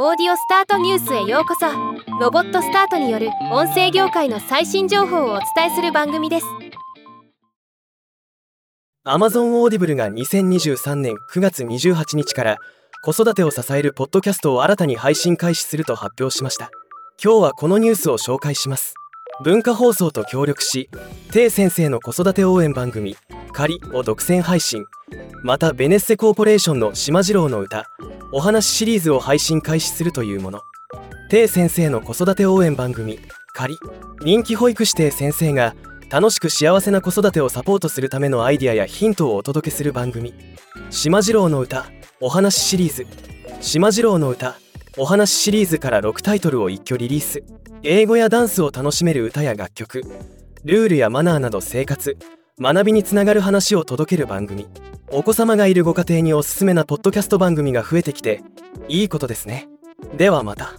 オーディオスタートニュースへようこそ。ロボットスタートによる音声業界の最新情報をお伝えする番組です。Amazon オーディブルが2023年9月28日から子育てを支えるポッドキャストを新たに配信開始すると発表しました。今日はこのニュースを紹介します。文化放送と協力しててぃ先生の子育て応援番組「仮」を独占配信。またベネッセコーポレーションの島次郎の歌お話シリーズを配信開始するというもの。て先生の子育て応援番組「仮」人気保育士て先生が楽しく幸せな子育てをサポートするためのアイディアやヒントをお届けする番組「島次郎の歌お話シリーズ」「島次郎の歌お話シリーズ」から6タイトルを一挙リリース。英語やダンスを楽しめる歌や楽曲。ルールやマナーなど生活。学びにつながる話を届ける番組。お子様がいるご家庭におすすめなポッドキャスト番組が増えてきていいことですね。ではまた。